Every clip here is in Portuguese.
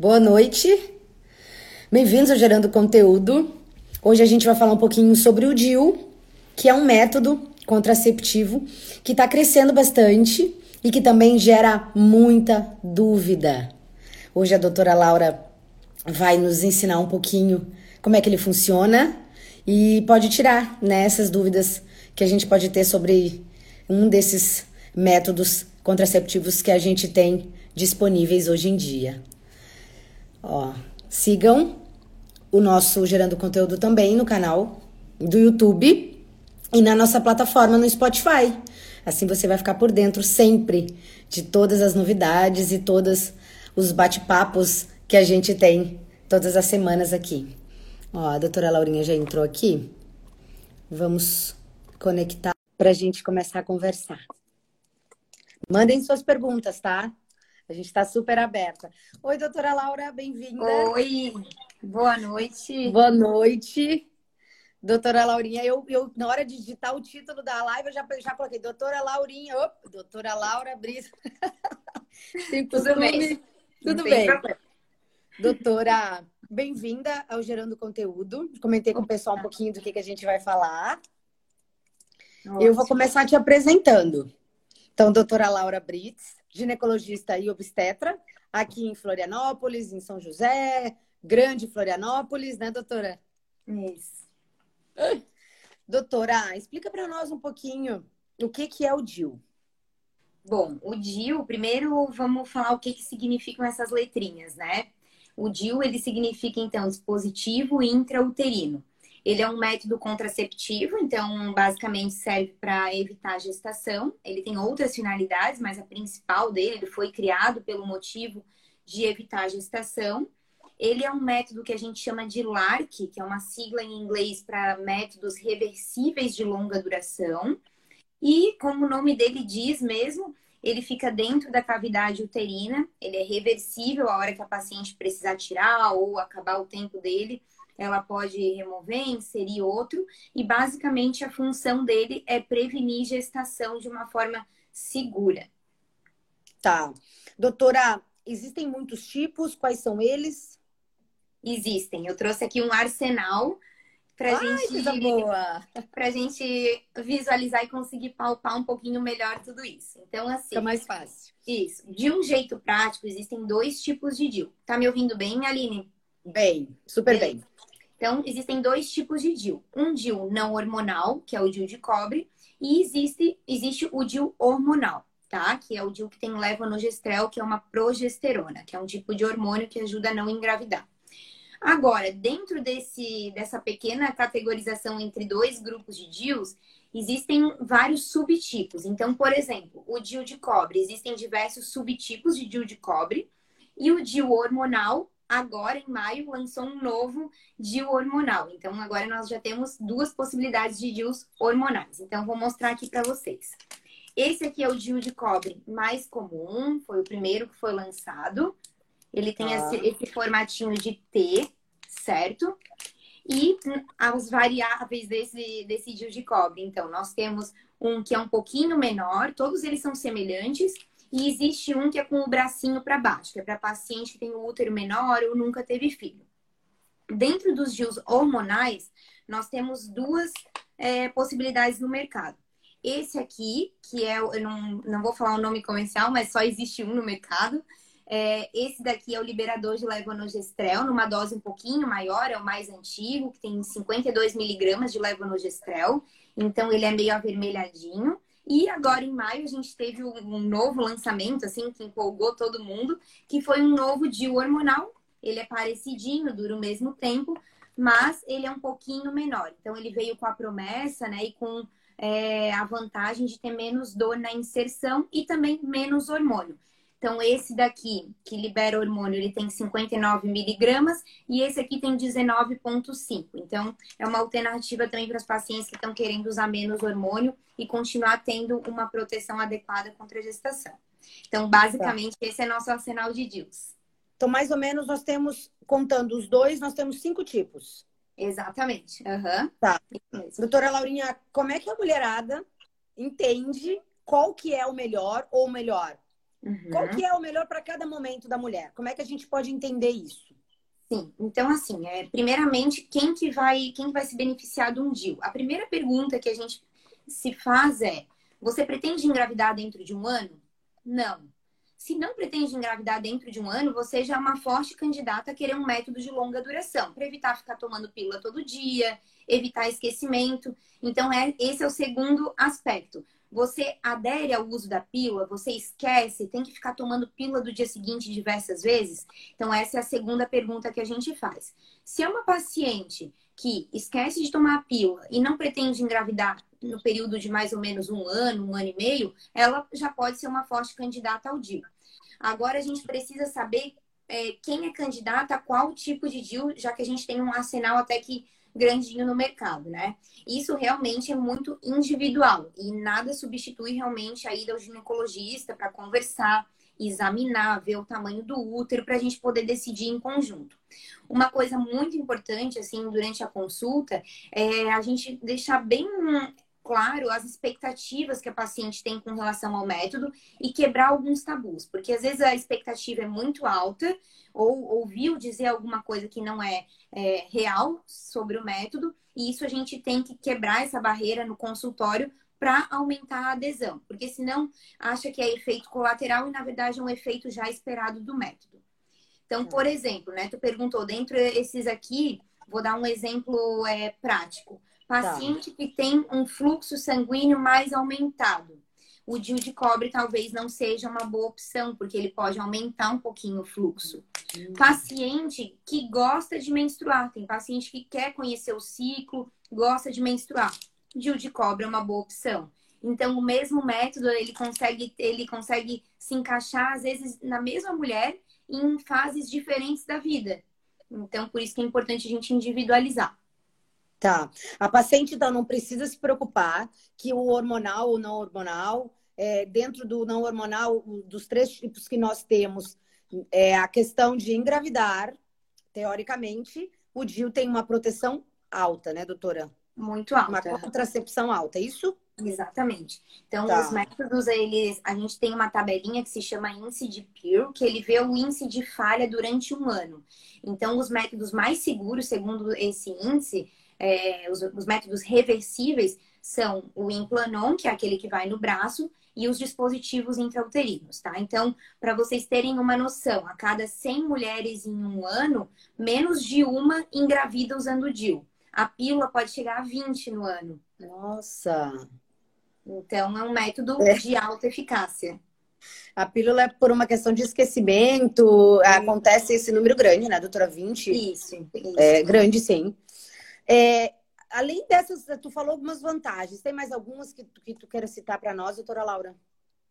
Boa noite. Bem-vindos ao Gerando Conteúdo. Hoje a gente vai falar um pouquinho sobre o DIU, que é um método contraceptivo que está crescendo bastante e que também gera muita dúvida. Hoje a doutora Laura vai nos ensinar um pouquinho como é que ele funciona e pode tirar né, essas dúvidas que a gente pode ter sobre um desses métodos contraceptivos que a gente tem disponíveis hoje em dia. Ó, sigam o nosso Gerando Conteúdo também no canal do YouTube e na nossa plataforma no Spotify. Assim você vai ficar por dentro sempre de todas as novidades e todos os bate-papos que a gente tem todas as semanas aqui. Ó, a doutora Laurinha já entrou aqui. Vamos conectar para a gente começar a conversar. Mandem suas perguntas, tá? A gente está super aberta. Oi, doutora Laura, bem-vinda. Oi, boa noite. Boa noite. Doutora Laurinha, eu, eu na hora de digitar o título da live, eu já, já coloquei Doutora Laurinha, op, Doutora Laura Brisa. Tudo bem. Tudo bem. Doutora, bem-vinda ao Gerando Conteúdo. Comentei com o pessoal um pouquinho do que, que a gente vai falar. Ótimo. Eu vou começar te apresentando. Então, doutora Laura Brits, ginecologista e obstetra, aqui em Florianópolis, em São José, Grande Florianópolis, né, doutora? Isso. Doutora, explica para nós um pouquinho o que, que é o DIU. Bom, o DIU, primeiro vamos falar o que, que significam essas letrinhas, né? O DIU, ele significa, então, dispositivo intrauterino. Ele é um método contraceptivo, então basicamente serve para evitar a gestação. Ele tem outras finalidades, mas a principal dele foi criado pelo motivo de evitar a gestação. Ele é um método que a gente chama de LARC, que é uma sigla em inglês para métodos reversíveis de longa duração. E, como o nome dele diz mesmo, ele fica dentro da cavidade uterina, ele é reversível a hora que a paciente precisar tirar ou acabar o tempo dele ela pode remover, inserir outro, e basicamente a função dele é prevenir gestação de uma forma segura. Tá. Doutora, existem muitos tipos, quais são eles? Existem. Eu trouxe aqui um arsenal Ai, gente boa. pra gente visualizar e conseguir palpar um pouquinho melhor tudo isso. Então, assim. Fica mais fácil. Isso. De um jeito prático, existem dois tipos de DIL. Tá me ouvindo bem, Aline? Bem, super bem. bem. Então, existem dois tipos de DIL. Um DIL não hormonal, que é o DIL de cobre, e existe, existe o DIL hormonal, tá? Que é o DIL que tem levonorgestrel, que é uma progesterona, que é um tipo de hormônio que ajuda a não engravidar. Agora, dentro desse, dessa pequena categorização entre dois grupos de DILs, existem vários subtipos. Então, por exemplo, o DIL de cobre, existem diversos subtipos de DIL de cobre, e o DIL hormonal agora em maio lançou um novo DIU hormonal. Então agora nós já temos duas possibilidades de DIUs hormonais. Então vou mostrar aqui para vocês. Esse aqui é o DIU de cobre mais comum, foi o primeiro que foi lançado. Ele tem ah. esse, esse formatinho de T, certo? E as variáveis desse, desse DIU de cobre. Então, nós temos um que é um pouquinho menor, todos eles são semelhantes, e existe um que é com o bracinho para baixo, que é para paciente que tem o útero menor ou nunca teve filho. Dentro dos DIUs hormonais, nós temos duas é, possibilidades no mercado. Esse aqui, que é, eu não, não vou falar o nome comercial, mas só existe um no mercado. É, esse daqui é o liberador de levonorgestrel, numa dose um pouquinho maior, é o mais antigo, que tem 52 miligramas de levonorgestrel. Então, ele é meio avermelhadinho. E agora, em maio, a gente teve um novo lançamento, assim, que empolgou todo mundo, que foi um novo DIU hormonal. Ele é parecidinho, dura o mesmo tempo, mas ele é um pouquinho menor. Então, ele veio com a promessa, né, e com é, a vantagem de ter menos dor na inserção e também menos hormônio. Então, esse daqui, que libera hormônio, ele tem 59 miligramas e esse aqui tem 19,5. Então, é uma alternativa também para os pacientes que estão querendo usar menos hormônio e continuar tendo uma proteção adequada contra a gestação. Então, basicamente, tá. esse é nosso arsenal de DIUs. Então, mais ou menos, nós temos, contando os dois, nós temos cinco tipos. Exatamente. Uhum. Tá. Doutora Laurinha, como é que a mulherada entende qual que é o melhor ou melhor? Uhum. Qual que é o melhor para cada momento da mulher? Como é que a gente pode entender isso? Sim, então assim, é, primeiramente, quem que vai, quem vai se beneficiar de um DIU? A primeira pergunta que a gente se faz é: você pretende engravidar dentro de um ano? Não. Se não pretende engravidar dentro de um ano, você já é uma forte candidata a querer um método de longa duração, para evitar ficar tomando pílula todo dia, evitar esquecimento. Então, é, esse é o segundo aspecto. Você adere ao uso da pílula, você esquece, tem que ficar tomando pílula do dia seguinte diversas vezes? Então, essa é a segunda pergunta que a gente faz. Se é uma paciente que esquece de tomar a pílula e não pretende engravidar no período de mais ou menos um ano, um ano e meio, ela já pode ser uma forte candidata ao DIU. Agora a gente precisa saber é, quem é candidata qual tipo de DIU, já que a gente tem um arsenal até que grandinho no mercado, né? Isso realmente é muito individual e nada substitui realmente a ida ao ginecologista para conversar, examinar, ver o tamanho do útero para a gente poder decidir em conjunto. Uma coisa muito importante, assim, durante a consulta, é a gente deixar bem claro as expectativas que a paciente tem com relação ao método e quebrar alguns tabus, porque às vezes a expectativa é muito alta ou ouviu dizer alguma coisa que não é, é real sobre o método e isso a gente tem que quebrar essa barreira no consultório para aumentar a adesão, porque senão acha que é efeito colateral e na verdade é um efeito já esperado do método. Então, por é. exemplo, né, tu perguntou dentro desses aqui, vou dar um exemplo é, prático. Paciente tá. que tem um fluxo sanguíneo mais aumentado. O DIU de cobre talvez não seja uma boa opção, porque ele pode aumentar um pouquinho o fluxo. Hum. Paciente que gosta de menstruar, tem paciente que quer conhecer o ciclo, gosta de menstruar. DIU de cobre é uma boa opção. Então, o mesmo método, ele consegue, ele consegue se encaixar, às vezes, na mesma mulher, em fases diferentes da vida. Então, por isso que é importante a gente individualizar. Tá. A paciente, então, não precisa se preocupar que o hormonal ou não hormonal, é, dentro do não hormonal, dos três tipos que nós temos, é a questão de engravidar, teoricamente, o DIU tem uma proteção alta, né, doutora? Muito alta. Uma contracepção alta, é isso? Exatamente. Então, tá. os métodos, eles, a gente tem uma tabelinha que se chama índice de Peer, que ele vê o índice de falha durante um ano. Então, os métodos mais seguros, segundo esse índice, é, os, os, métodos reversíveis são o implanon, que é aquele que vai no braço, e os dispositivos intrauterinos, tá? Então, para vocês terem uma noção, a cada 100 mulheres em um ano, menos de uma engravida usando o DIU. A pílula pode chegar a 20 no ano. Nossa! Então, é um método é. de alta eficácia. A pílula é por uma questão de esquecimento, acontece esse número grande, né, doutora? 20? Isso, isso. É grande, sim. É, além dessas, tu falou algumas vantagens. Tem mais algumas que, que tu queira citar para nós, doutora Laura?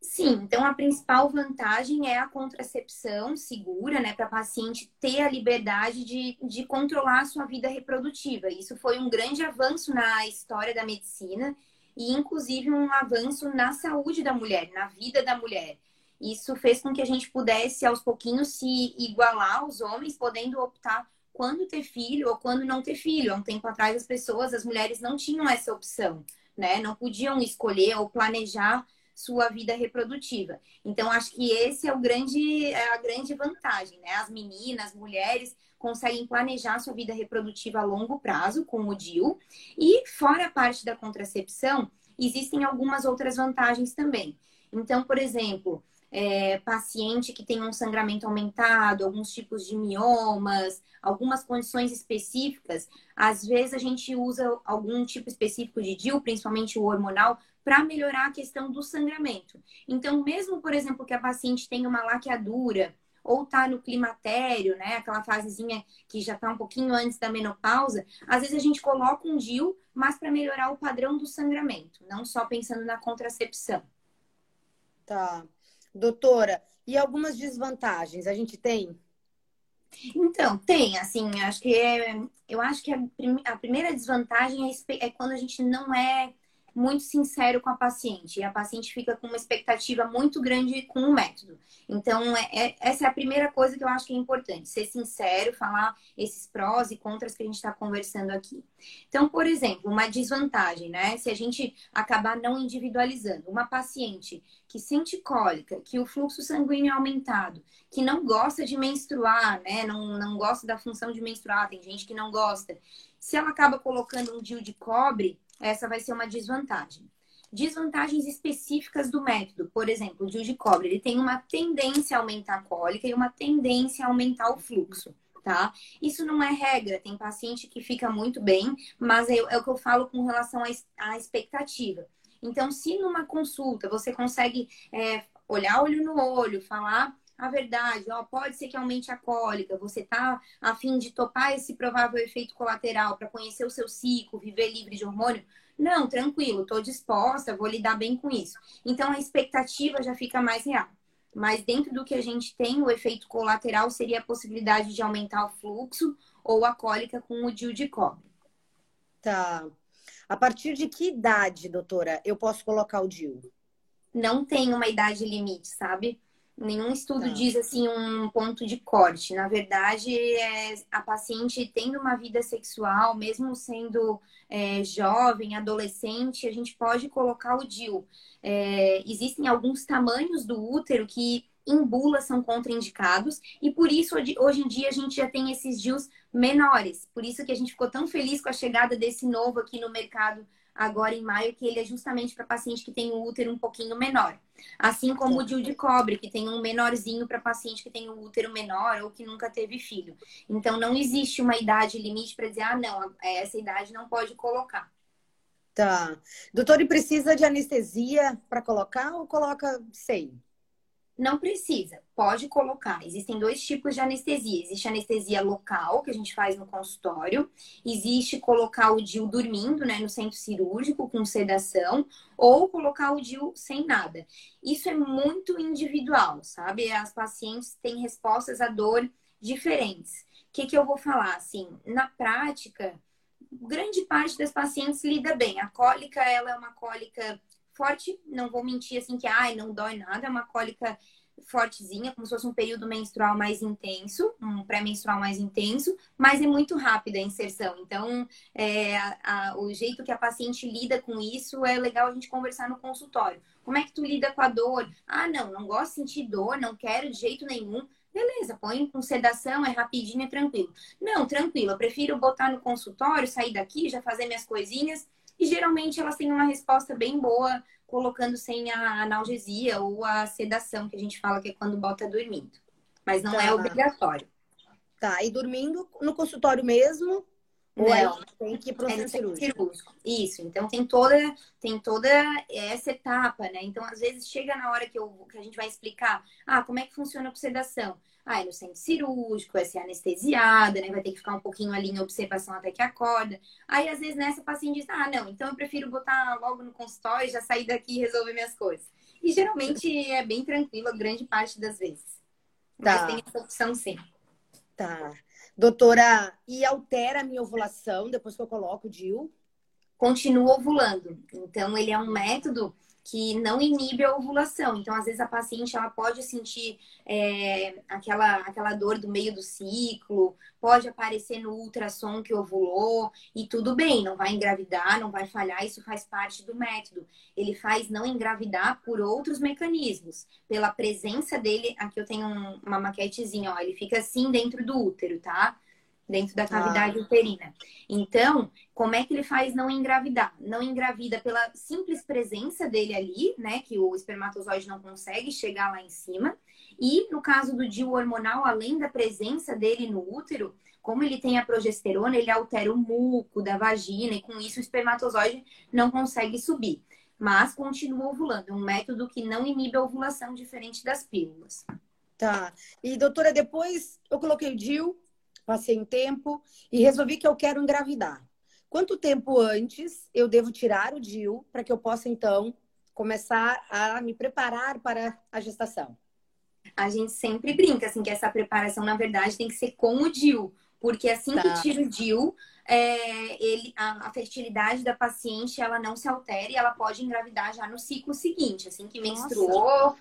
Sim, então a principal vantagem é a contracepção segura, né, para a paciente ter a liberdade de, de controlar a sua vida reprodutiva. Isso foi um grande avanço na história da medicina e, inclusive, um avanço na saúde da mulher, na vida da mulher. Isso fez com que a gente pudesse, aos pouquinhos, se igualar aos homens, podendo optar quando ter filho ou quando não ter filho. Há um tempo atrás, as pessoas, as mulheres não tinham essa opção, né? Não podiam escolher ou planejar sua vida reprodutiva. Então, acho que esse é o grande, é a grande vantagem, né? As meninas, as mulheres conseguem planejar sua vida reprodutiva a longo prazo com o DIU. E, fora a parte da contracepção, existem algumas outras vantagens também. Então, por exemplo, é, paciente que tem um sangramento aumentado, alguns tipos de miomas, algumas condições específicas, às vezes a gente usa algum tipo específico de DIU, principalmente o hormonal, para melhorar a questão do sangramento. Então, mesmo, por exemplo, que a paciente tenha uma laqueadura ou tá no climatério, né, aquela fasezinha que já tá um pouquinho antes da menopausa, às vezes a gente coloca um DIU, mas para melhorar o padrão do sangramento, não só pensando na contracepção. Tá. Doutora, e algumas desvantagens a gente tem? Então, tem, assim, acho que é, eu acho que a, prim, a primeira desvantagem é, é, quando a gente não é muito sincero com a paciente. E a paciente fica com uma expectativa muito grande com o método. Então, é, é, essa é a primeira coisa que eu acho que é importante. Ser sincero, falar esses prós e contras que a gente está conversando aqui. Então, por exemplo, uma desvantagem, né? Se a gente acabar não individualizando. Uma paciente que sente cólica, que o fluxo sanguíneo é aumentado, que não gosta de menstruar, né? Não, não gosta da função de menstruar, tem gente que não gosta. Se ela acaba colocando um DIU de cobre, essa vai ser uma desvantagem. Desvantagens específicas do método, por exemplo, o DIU de cobre, ele tem uma tendência a aumentar a cólica e uma tendência a aumentar o fluxo. Tá? Isso não é regra, tem paciente que fica muito bem, mas é, é o que eu falo com relação à expectativa. Então, se numa consulta você consegue é, olhar olho no olho, falar a verdade, ó, pode ser que aumente a cólica, você tá a fim de topar esse provável efeito colateral para conhecer o seu ciclo, viver livre de hormônio? Não, tranquilo, estou disposta, vou lidar bem com isso. Então a expectativa já fica mais real. Mas dentro do que a gente tem, o efeito colateral seria a possibilidade de aumentar o fluxo ou a cólica com o DIU de cobre. Tá. A partir de que idade, doutora, eu posso colocar o DIU? Não tem uma idade limite, sabe? Nenhum estudo tá. diz assim um ponto de corte. Na verdade, é a paciente tendo uma vida sexual, mesmo sendo é, jovem, adolescente, a gente pode colocar o DIU. É, existem alguns tamanhos do útero que em bula são contraindicados e por isso hoje em dia a gente já tem esses DIUs menores. Por isso que a gente ficou tão feliz com a chegada desse novo aqui no mercado agora em maio, que ele é justamente para paciente que tem um útero um pouquinho menor. Assim como o DIU de cobre, que tem um menorzinho para paciente que tem um útero menor ou que nunca teve filho. Então, não existe uma idade limite para dizer, ah, não, essa idade não pode colocar. Tá. Doutor, e precisa de anestesia para colocar ou coloca sem? Não precisa, pode colocar. Existem dois tipos de anestesia. Existe anestesia local, que a gente faz no consultório. Existe colocar o DIU dormindo, né, no centro cirúrgico, com sedação, ou colocar o DIU sem nada. Isso é muito individual, sabe? As pacientes têm respostas à dor diferentes. O que, que eu vou falar? Assim, na prática, grande parte das pacientes lida bem. A cólica, ela é uma cólica forte, não vou mentir assim que ai, não dói nada, é uma cólica fortezinha, como se fosse um período menstrual mais intenso, um pré-menstrual mais intenso, mas é muito rápida a inserção. Então, é, a, a, o jeito que a paciente lida com isso é legal a gente conversar no consultório. Como é que tu lida com a dor? Ah, não, não gosto de sentir dor, não quero de jeito nenhum. Beleza, põe com sedação, é rapidinho, é tranquilo. Não, tranquilo, eu prefiro botar no consultório, sair daqui, já fazer minhas coisinhas e geralmente elas têm uma resposta bem boa colocando sem a analgesia ou a sedação, que a gente fala que é quando bota dormindo. Mas não é tá. é obrigatório. Tá, e dormindo no consultório mesmo? Não, ou tem que ir para o é cirúrgico. cirúrgico. Isso, então tem toda, tem toda essa etapa, né? Então, às vezes, chega na hora que, eu, que a gente vai explicar, ah, como é que funciona a sedação? Ah, é no centro cirúrgico, vai ser anestesiada, né? Vai ter que ficar um pouquinho ali em observação até que acorda. Aí, às vezes, nessa paciente diz, ah, não, então eu prefiro botar logo no consultório, já sair daqui e resolver minhas coisas. E geralmente é bem tranquilo a grande parte das vezes. Tá. Mas tem essa opção sim. Tá. Doutora, e altera a minha ovulação depois que eu coloco o DIU? Continua ovulando. Então, ele é um método que não inibe a ovulação. Então, às vezes, a paciente ela pode sentir é, aquela, aquela dor do meio do ciclo, pode aparecer no ultrassom que ovulou, e tudo bem, não vai engravidar, não vai falhar, isso faz parte do método. Ele faz não engravidar por outros mecanismos, pela presença dele. Aqui eu tenho um, uma maquetezinha, ó, ele fica assim dentro do útero, tá? Dentro da cavidade ah. uterina. Então, como é que ele faz não engravidar? Não engravida pela simples presença dele ali, né? Que o espermatozoide não consegue chegar lá em cima. E no caso do DIU hormonal, além da presença dele no útero, como ele tem a progesterona, ele altera o muco da vagina e com isso o espermatozoide não consegue subir. Mas continua ovulando. É um método que não inibe a ovulação, diferente das pílulas. Tá. E doutora, depois eu coloquei o DIU, passei um tempo e resolvi que eu quero engravidar. Quanto tempo antes eu devo tirar o DIU para que eu possa, então, começar a me preparar para a gestação? A gente sempre brinca, assim, que essa preparação, na verdade, tem que ser com o DIU. Porque assim tá. que tira o DIU, é, ele, a, a, fertilidade da paciente ela não se altera e ela pode engravidar já no ciclo seguinte, assim que menstruou, Nossa.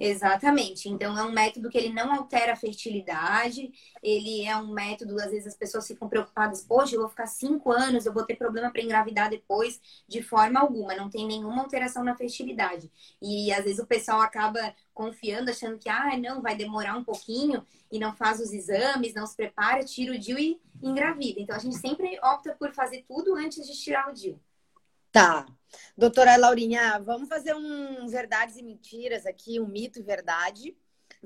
Exatamente. Então, é um método que ele não altera a fertilidade. Ele é um método, às vezes as pessoas ficam preocupadas, poxa, eu vou ficar cinco anos, eu vou ter problema para engravidar depois, de forma alguma. Não tem nenhuma alteração na fertilidade. E às vezes o pessoal acaba confiando, achando que, ah, não, vai demorar um pouquinho, e não faz os exames, não se prepara, tira o DIU e engravida. Então, a gente sempre opta por fazer tudo antes de tirar o DIU. Tá. Doutora Laurinha, vamos fazer um verdades e mentiras aqui, um mito e verdade.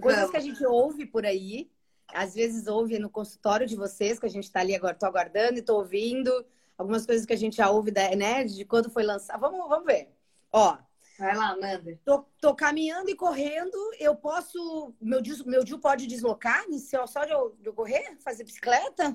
Coisas vamos. que a gente ouve por aí. Às vezes ouve no consultório de vocês, que a gente está ali agora, tô aguardando e tô ouvindo. Algumas coisas que a gente já ouve, né, de quando foi lançado. Vamos, vamos ver. Ó. Vai lá, manda. Tô, tô caminhando e correndo, eu posso. Meu Dio, meu pode deslocar só de eu, de eu correr? Fazer bicicleta?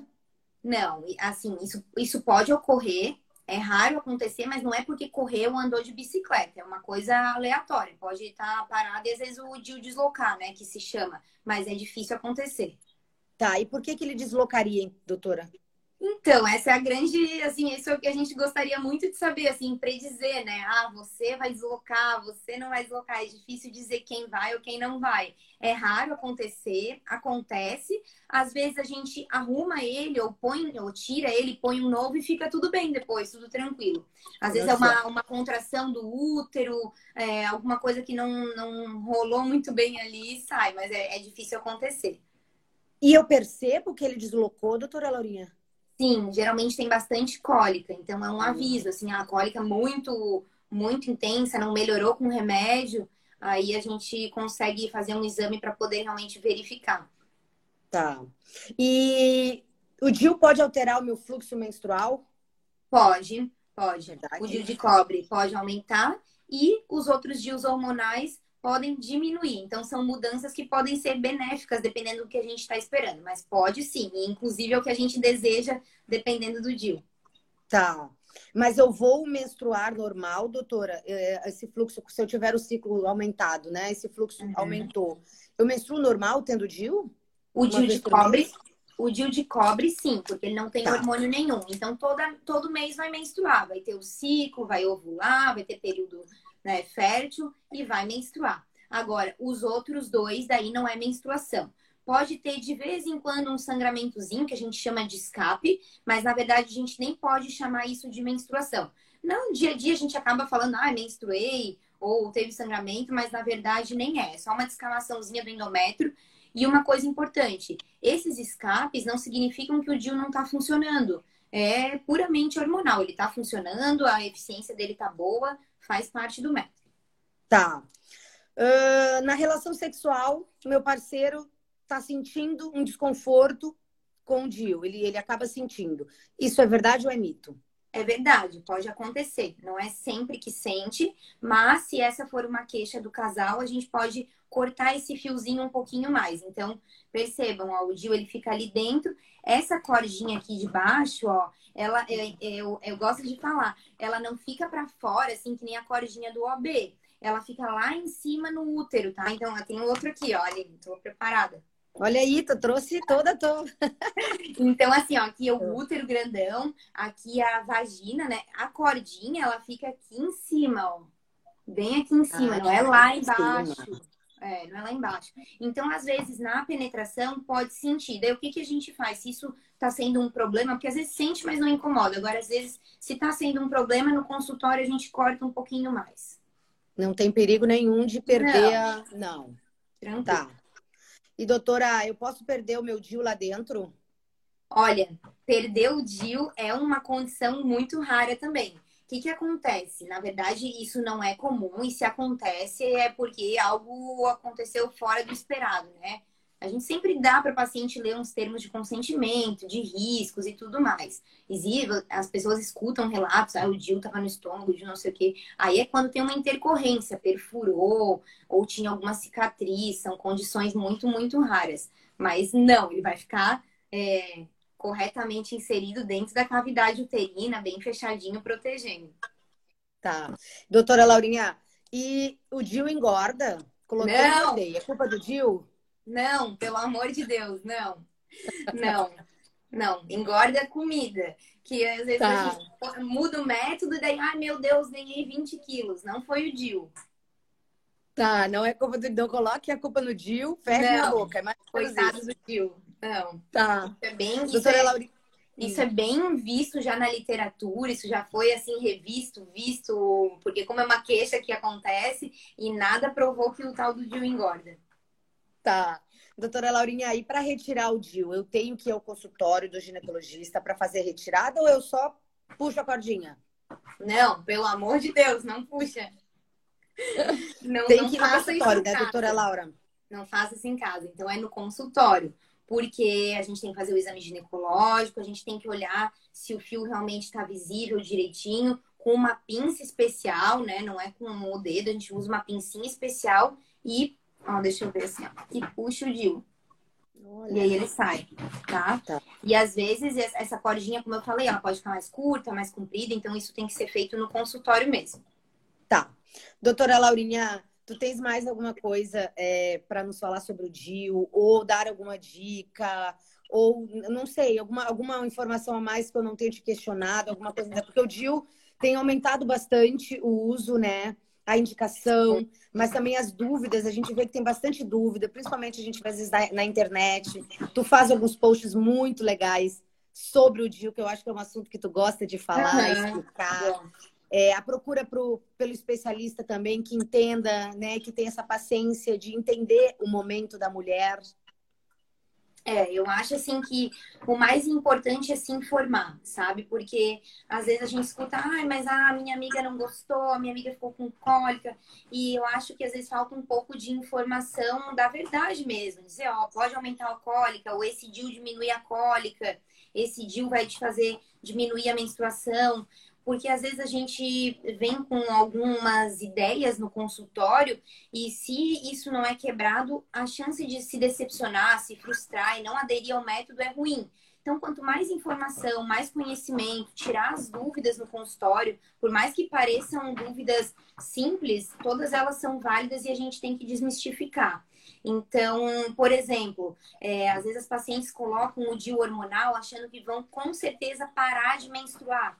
Não, assim, isso, isso pode ocorrer é raro acontecer, mas não é porque correu ou andou de bicicleta. É uma coisa aleatória. Pode estar parado e às vezes o DIU deslocar, né? Que se chama. Mas é difícil acontecer. Tá, e por que, que ele deslocaria, doutora? Então, essa é a grande, assim, isso é o que a gente gostaria muito de saber, assim, predizer, né? Ah, você vai deslocar, você não vai deslocar. É difícil dizer quem vai ou quem não vai. É raro acontecer, acontece. Às vezes a gente arruma ele ou põe, ou tira ele, põe um novo e fica tudo bem depois, tudo tranquilo. Às vezes é uma, uma contração do útero, é, alguma coisa que não, não rolou muito bem ali e sai, mas é, é difícil acontecer. E eu percebo que ele deslocou, doutora Laurinha? Sim, geralmente tem bastante cólica, então é um aviso, assim, a cólica muito, muito intensa, não melhorou com remédio, aí a gente consegue fazer um exame para poder realmente verificar. Tá. E o DIU pode alterar o meu fluxo menstrual? Pode, pode. Verdade. O DIU de cobre pode aumentar e os outros DIUs hormonais podem diminuir. Então, são mudanças que podem ser benéficas, dependendo do que a gente está esperando. Mas pode sim, e inclusive é o que a gente deseja, dependendo do DIU. Tá. Mas eu vou menstruar normal, doutora? É, esse fluxo, se eu tiver o ciclo aumentado, né? Esse fluxo uhum. aumentou. Eu menstruo normal tendo DIU? O DIU de cobre, o DIU de cobre, sim, porque ele não tem tá. hormônio nenhum. Então, toda, todo mês vai menstruar. Vai ter o ciclo, vai ovular, vai ter período né, fértil e vai menstruar. Agora, os outros dois, daí não é menstruação. Pode ter de vez em quando um sangramentozinho, que a gente chama de escape, mas na verdade a gente nem pode chamar isso de menstruação. Não, dia a dia a gente acaba falando, ah, menstruei, ou teve sangramento, mas na verdade nem é. É só uma descamaçãozinha do endométrio. E uma coisa importante, esses escapes não significam que o DIU não está funcionando. É puramente hormonal. Ele está funcionando, a eficiência dele está boa, faz parte do método. Tá. Uh, na relação sexual, meu parceiro está sentindo um desconforto com o Dio. Ele, ele acaba sentindo. Isso é verdade ou é mito? É verdade, pode acontecer. Não é sempre que sente, mas se essa for uma queixa do casal, a gente pode cortar esse fiozinho um pouquinho mais. Então, percebam, ó, o Dio ele fica ali dentro. Essa cordinha aqui de baixo, ó, ela eu, eu, eu gosto de falar, ela não fica para fora, assim, que nem a cordinha do OB. Ela fica lá em cima no útero, tá? Então, tenho outro aqui, ó, ali, tô preparada. Olha aí, tu trouxe toda, tô. então, assim, ó, aqui é o útero grandão, aqui a vagina, né? A cordinha, ela fica aqui em cima, ó. Bem aqui em cima, ah, não é lá embaixo. Cima. É, não é lá embaixo. Então, às vezes, na penetração, pode sentir. Daí, o que, que a gente faz? Se isso está sendo um problema, porque às vezes sente, mas não incomoda. Agora, às vezes, se está sendo um problema, no consultório a gente corta um pouquinho mais. Não tem perigo nenhum de perder não. a. Não. Tranquilo. Tá. E, doutora, eu posso perder o meu DIU lá dentro? Olha, perder o DIU é uma condição muito rara também que, que acontece? Na verdade, isso não é comum, e se acontece é porque algo aconteceu fora do esperado, né? A gente sempre dá para o paciente ler uns termos de consentimento, de riscos e tudo mais. As pessoas escutam relatos, ah, o Dil estava no estômago, de não sei o quê. Aí é quando tem uma intercorrência, perfurou, ou tinha alguma cicatriz, são condições muito, muito raras. Mas não, ele vai ficar é, corretamente inserido dentro da cavidade uterina, bem fechadinho, protegendo. Tá. Doutora Laurinha, e o Dil engorda? Colocou não. É culpa do Dil? Não, pelo amor de Deus, não. Não. Não, engorda comida. Que às vezes tá. a gente muda o método e daí, ai meu Deus, ganhei 20 quilos. Não foi o Dil. Tá, não é culpa do. Não coloque a culpa no Dil, feche a boca. É mais Coitado do Dil. Não. Tá. Isso é bem. Isso é, isso é bem visto já na literatura, isso já foi assim revisto, visto, porque como é uma queixa que acontece e nada provou que o tal do Dil engorda. Tá. Doutora Laurinha, aí para retirar o DIU, eu tenho que ir ao consultório do ginecologista para fazer retirada ou eu só puxo a cordinha? Não, pelo amor de Deus, não puxa. Não, Tem não que ir no consultório, né, doutora Laura? Não faça isso em casa. Então, é no consultório. Porque a gente tem que fazer o exame ginecológico, a gente tem que olhar se o fio realmente está visível direitinho, com uma pinça especial, né? Não é com o dedo, a gente usa uma pincinha especial e Ó, deixa eu ver assim, ó. E puxa o DIU. Olha. E aí ele sai, tá? tá? E às vezes essa cordinha, como eu falei, ela pode ficar mais curta, mais comprida, então isso tem que ser feito no consultório mesmo. Tá. Doutora Laurinha, tu tens mais alguma coisa é, para nos falar sobre o DIU? Ou dar alguma dica? Ou, não sei, alguma, alguma informação a mais que eu não tenha te questionado? Alguma coisa? Porque o DIU tem aumentado bastante o uso, né? A indicação, mas também as dúvidas. A gente vê que tem bastante dúvida, principalmente a gente às vezes na, na internet. Tu faz alguns posts muito legais sobre o DIU, que eu acho que é um assunto que tu gosta de falar, uhum. explicar. É, a procura pro, pelo especialista também que entenda, né, que tem essa paciência de entender o momento da mulher, é, eu acho assim que o mais importante é se informar, sabe? Porque às vezes a gente escuta, ai, mas a minha amiga não gostou, a minha amiga ficou com cólica, e eu acho que às vezes falta um pouco de informação da verdade mesmo. Dizer, ó, pode aumentar a cólica, ou esse DIU diminui a cólica, esse DIU vai te fazer diminuir a menstruação porque às vezes a gente vem com algumas ideias no consultório e se isso não é quebrado, a chance de se decepcionar, se frustrar e não aderir ao método é ruim. Então, quanto mais informação, mais conhecimento, tirar as dúvidas no consultório, por mais que pareçam dúvidas simples, todas elas são válidas e a gente tem que desmistificar. Então, por exemplo, é, às vezes as pacientes colocam o DIU hormonal achando que vão com certeza parar de menstruar.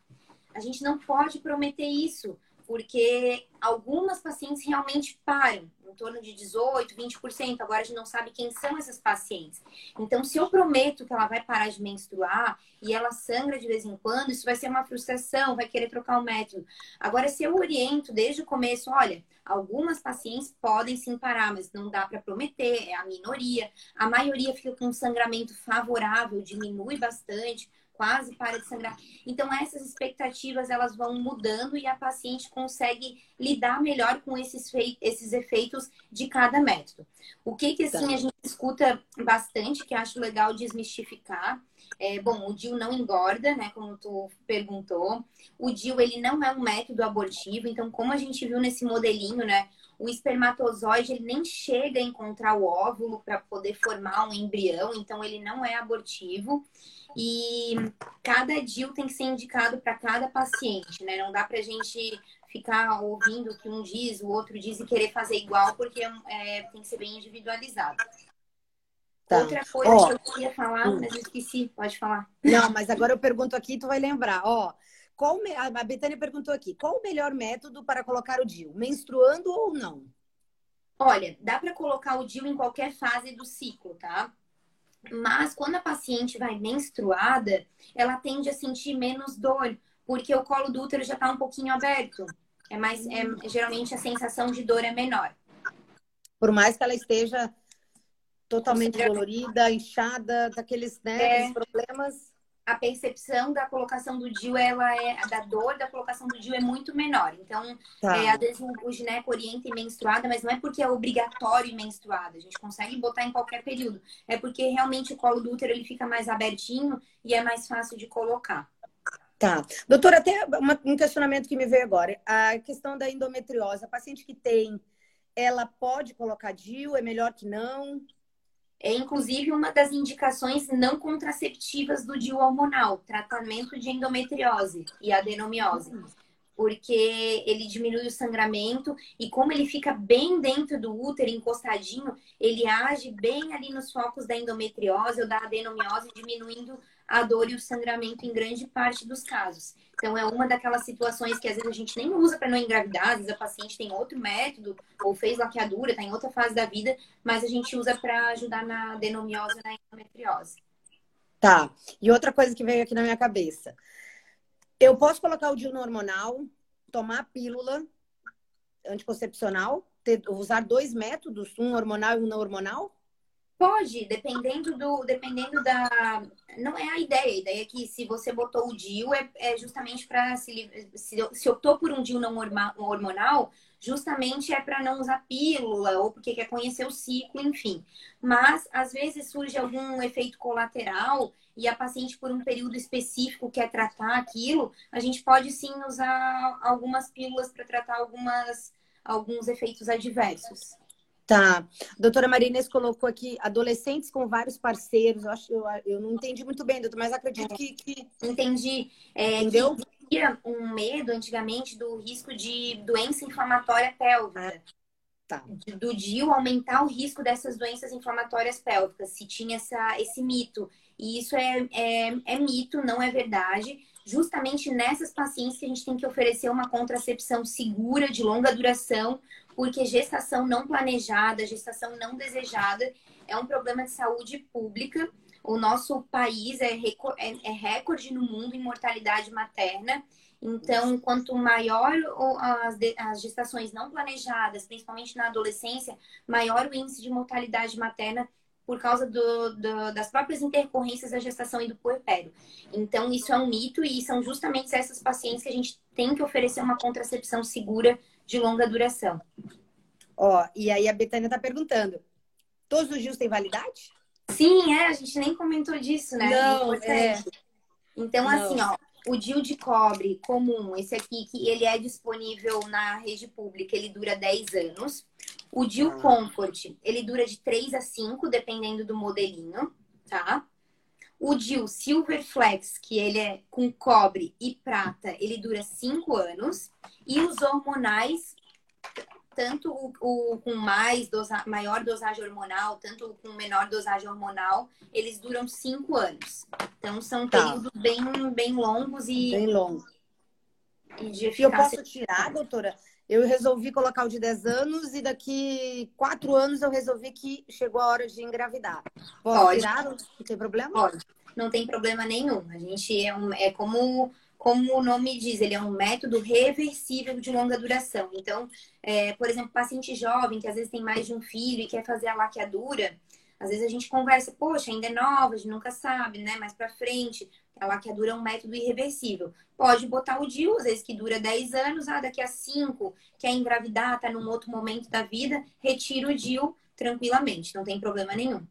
A gente não pode prometer isso, porque algumas pacientes realmente param, em torno de 18%, 20%. Agora a gente não sabe quem são essas pacientes. Então, se eu prometo que ela vai parar de menstruar e ela sangra de vez em quando, isso vai ser uma frustração, vai querer trocar o método. Agora, se eu oriento desde o começo, olha, algumas pacientes podem sim parar, mas não dá para prometer, é a minoria. A maioria fica com um sangramento favorável, diminui bastante quase para de sangrar. Então essas expectativas elas vão mudando e a paciente consegue lidar melhor com esses, esses efeitos de cada método. O que que assim tá. a gente escuta bastante que acho legal desmistificar é, bom, o DIU não engorda, né? Como tu perguntou. O DIU, ele não é um método abortivo. Então, como a gente viu nesse modelinho, né? O espermatozoide, ele nem chega a encontrar o óvulo para poder formar um embrião. Então, ele não é abortivo. E cada DIU tem que ser indicado para cada paciente, né? Não dá para a gente ficar ouvindo o que um diz, o outro diz e querer fazer igual, porque é, tem que ser bem individualizado. Tá. Outra coisa Ó, que eu queria falar, hum. mas eu esqueci, pode falar. Não, mas agora eu pergunto aqui, tu vai lembrar. Ó, qual a Betânia perguntou aqui, qual o melhor método para colocar o DIU? Menstruando ou não? Olha, dá para colocar o DIU em qualquer fase do ciclo, tá? Mas quando a paciente vai menstruada, ela tende a sentir menos dor, porque o colo do útero já está um pouquinho aberto. É mais, é, geralmente a sensação de dor é menor. Por mais que ela esteja totalmente dolorida, inchada, daqueles, né, é, problemas. A percepção da colocação do DIU, ela é da dor da colocação do DIU é muito menor. Então, tá. é, às vezes o, o gineco orienta em menstruada, mas não é porque é obrigatório menstruada. A gente consegue botar em qualquer período. É porque realmente o colo do útero ele fica mais abertinho e é mais fácil de colocar. Tá. Doutora, até um questionamento que me veio agora. A questão da endometriose. A paciente que tem, ela pode colocar DIU? É melhor que não? É inclusive uma das indicações não contraceptivas do DIU hormonal, tratamento de endometriose e adenomiose. porque ele diminui o sangramento e como ele fica bem dentro do útero, encostadinho, ele age bem ali nos focos da endometriose ou da adenomiose, diminuindo a dor e o sangramento em grande parte dos casos. Então, é uma daquelas situações que às vezes a gente nem usa para não engravidar, às vezes a paciente tem outro método, ou fez laqueadura, está em outra fase da vida, mas a gente usa para ajudar na adenomiose e na endometriose. Tá. E outra coisa que veio aqui na minha cabeça. Eu posso colocar o DIU no hormonal, tomar pílula anticoncepcional, ter, usar dois métodos, um hormonal e um não hormonal? Pode, dependendo do, dependendo da, não é a ideia. A ideia é que se você botou o DIU é, é justamente para se, se, se optou por um DIU não hormonal, justamente é para não usar pílula ou porque quer conhecer o ciclo, enfim. Mas às vezes surge algum efeito colateral e a paciente por um período específico quer tratar aquilo, a gente pode sim usar algumas pílulas para tratar algumas, alguns efeitos adversos. Tá. Doutora Marines colocou aqui adolescentes com vários parceiros. Eu, acho, eu, eu não entendi muito bem, doutor, mas acredito que. que... Entendi. É, Entendeu? Havia um medo antigamente do risco de doença inflamatória pélvica. Tá. Do DIU aumentar o risco dessas doenças inflamatórias pélvicas, se tinha essa, esse mito. E isso é, é, é mito, não é verdade. Justamente nessas pacientes que a gente tem que oferecer uma contracepção segura, de longa duração, porque gestação não planejada, gestação não desejada é um problema de saúde pública. O nosso país é, é, é recorde no mundo em mortalidade materna. Então, quanto maior as, gestações não planejadas, principalmente na adolescência, maior o índice de mortalidade materna por causa do, do, das próprias intercorrências da gestação e do puerpério. Então, isso é um mito e são justamente essas pacientes que a gente tem que oferecer uma contracepção segura de longa duração. Ó, e aí a Betânia está perguntando: todos os dias têm validade? Sim, é, a gente nem comentou disso, né? Não, é. Então, Não. assim, ó, o DIL de cobre comum, esse aqui, que ele é disponível na rede pública, ele dura 10 anos. O DIL ah. Comfort, ele dura de 3 a 5, dependendo do modelinho, tá? O DIL Silver Flex, que ele é com cobre e prata, ele dura 5 anos. E os hormonais, tanto o, o, com mais dosa, maior dosagem hormonal, tanto com menor dosagem hormonal, eles duram 5 anos. Então são tá. períodos bem, bem longos e. Bem longos. E, e eu posso tirar, doutora? Eu resolvi colocar o de 10 anos e daqui 4 anos eu resolvi que chegou a hora de engravidar. Posso Pode. tirar? Não tem problema? Pode. Não tem problema nenhum. A gente é, um, é como, como o nome diz, ele é um método reversível de longa duração. Então, é, por exemplo, paciente jovem que às vezes tem mais de um filho e quer fazer a laqueadura, às vezes a gente conversa, poxa, ainda é nova, a gente nunca sabe, né? Mais pra frente, a laqueadura é um método irreversível. Pode botar o DIU, às vezes que dura 10 anos, ah, daqui a 5, quer engravidar, tá num outro momento da vida, retira o DIU tranquilamente, não tem problema nenhum.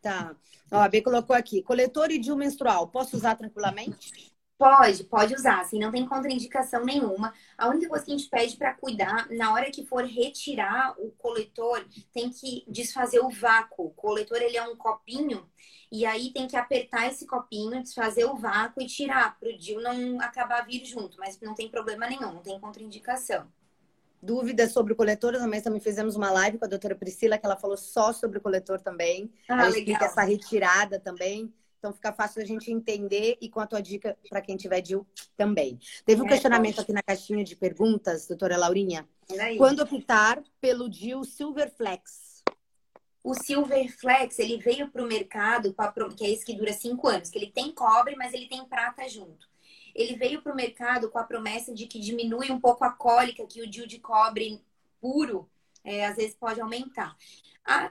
Tá. Ó, a B colocou aqui, coletor e DIU menstrual, posso usar tranquilamente? Pode, pode usar, assim, não tem contraindicação nenhuma. A única coisa que a gente pede para cuidar, na hora que for retirar o coletor, tem que desfazer o vácuo. O coletor, ele é um copinho, e aí tem que apertar esse copinho, desfazer o vácuo e tirar, para o DIU não acabar vir junto, mas não tem problema nenhum, não tem contraindicação. Dúvidas sobre o coletor, também, também fizemos uma live com a doutora Priscila, que ela falou só sobre o coletor também. Ah, ela legal. explica essa retirada também. Então fica fácil a gente entender e com a tua dica para quem tiver DIU também. Teve um é, questionamento aqui na caixinha de perguntas, doutora Laurinha. Quando optar pelo DIU Silver Flex? O Silver Flex, ele veio para o mercado, que é esse que dura cinco anos, que ele tem cobre, mas ele tem prata junto. Ele veio para o mercado com a promessa de que diminui um pouco a cólica que o DIU de cobre puro é, às vezes pode aumentar.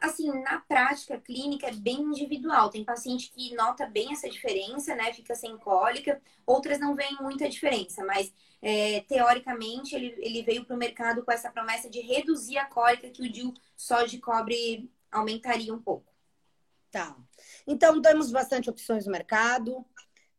Assim, na prática clínica é bem individual. Tem paciente que nota bem essa diferença, né? Fica sem cólica. Outras não veem muita diferença, mas é, teoricamente ele, ele veio para o mercado com essa promessa de reduzir a cólica que o DIU só de cobre aumentaria um pouco. Tá. Então, temos bastante opções no mercado.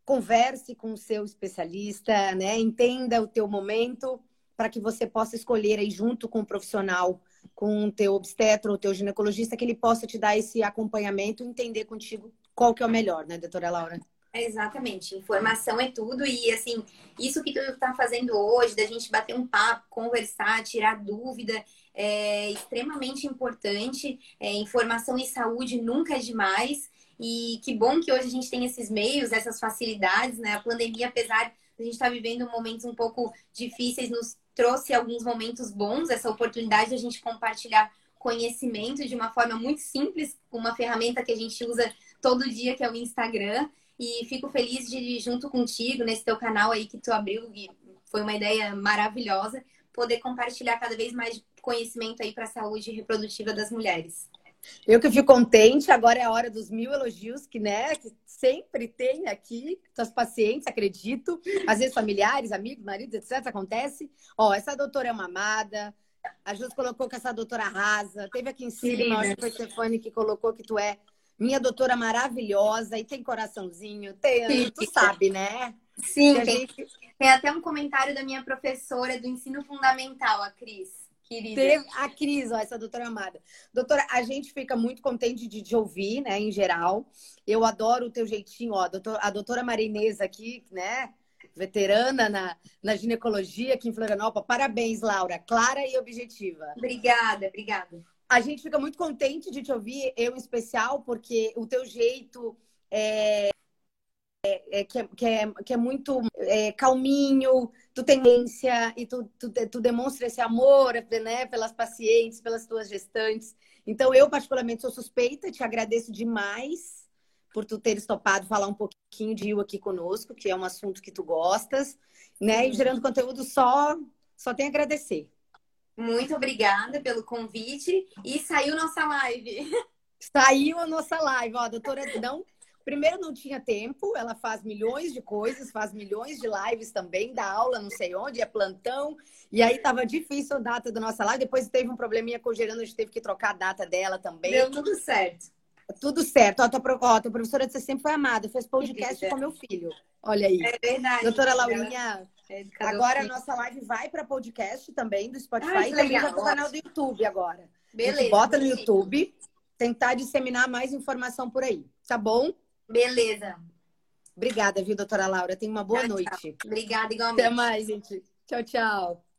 Converse com o seu especialista, né? Entenda o teu momento para que você possa escolher aí junto com o profissional com o teu obstetra ou teu ginecologista, que ele possa te dar esse acompanhamento e entender contigo qual que é o melhor, né, doutora Laura? Exatamente, informação é tudo e assim, isso que tu está fazendo hoje, da gente bater um papo, conversar, tirar dúvida, é extremamente importante. É, informação e saúde nunca é demais. E que bom que hoje a gente tem esses meios, essas facilidades, né? A pandemia, apesar de a gente estar tá vivendo momentos um pouco difíceis, nos trouxe alguns momentos bons, essa oportunidade de a gente compartilhar conhecimento de uma forma muito simples, com uma ferramenta que a gente usa todo dia, que é o Instagram. E fico feliz de, junto contigo, nesse teu canal aí que tu abriu, e foi uma ideia maravilhosa, poder compartilhar cada vez mais conhecimento aí para a saúde reprodutiva das mulheres. Eu que fico contente, agora é a hora dos mil elogios, que, né, que sempre tem aqui, seus pacientes, acredito, às vezes familiares, amigos, maridos, etc. Acontece. Ó, essa doutora é uma amada, a Jus colocou que essa doutora arrasa, teve aqui em cima, acho que foi a Stefani que colocou que tu é minha doutora maravilhosa e tem coraçãozinho, tem, Sim. tu sabe, né? Sim, tem, gente... tem até um comentário da minha professora do ensino fundamental, a Cris. Querida. Tem a Cris, ó, essa doutora amada. Doutora, a gente fica muito contente de te ouvir, né, em geral. Eu adoro o teu jeitinho, ó. A doutora, a doutora Marinesa aqui, né, veterana na, na ginecologia aqui em Florianópolis. Parabéns, Laura. Clara e objetiva. Obrigada, obrigada a gente fica muito contente de te ouvir, eu em especial, porque o teu jeito é, é, é, que, é, que, é, que é muito é, calminho, tu tendência e tu, tu, tu, demonstra esse amor né, pelas pacientes, pelas tuas gestantes. Então, eu particularmente sou suspeita, te agradeço demais por tu teres topado falar um pouquinho de eu aqui conosco, que é um assunto que tu gostas, né? E gerando conteúdo só, só tem a agradecer. Muito obrigada pelo convite. E saiu nossa live. Saiu a nossa live. Ó, a doutora não. Primeiro não tinha tempo, ela faz milhões de coisas, faz milhões de lives também, dá aula não sei onde, é plantão. E aí tava difícil a data da nossa live. Depois teve um probleminha com o gerando, a gente teve que trocar a data dela também. Deu tudo certo. Tudo certo. Ó, tua, ó, tua professora de você sempre foi amada, fez podcast com meu filho. Olha aí. É verdade. Doutora Laurinha, é agora a nossa live vai para podcast também do Spotify ah, e também vai para o canal do YouTube agora. Beleza. bota no YouTube, tentar disseminar mais informação por aí. Tá bom? Beleza. Obrigada, viu, doutora Laura? Tenha uma boa tchau, noite. Tchau. Obrigada, igualmente. Até mais, gente. Tchau, tchau.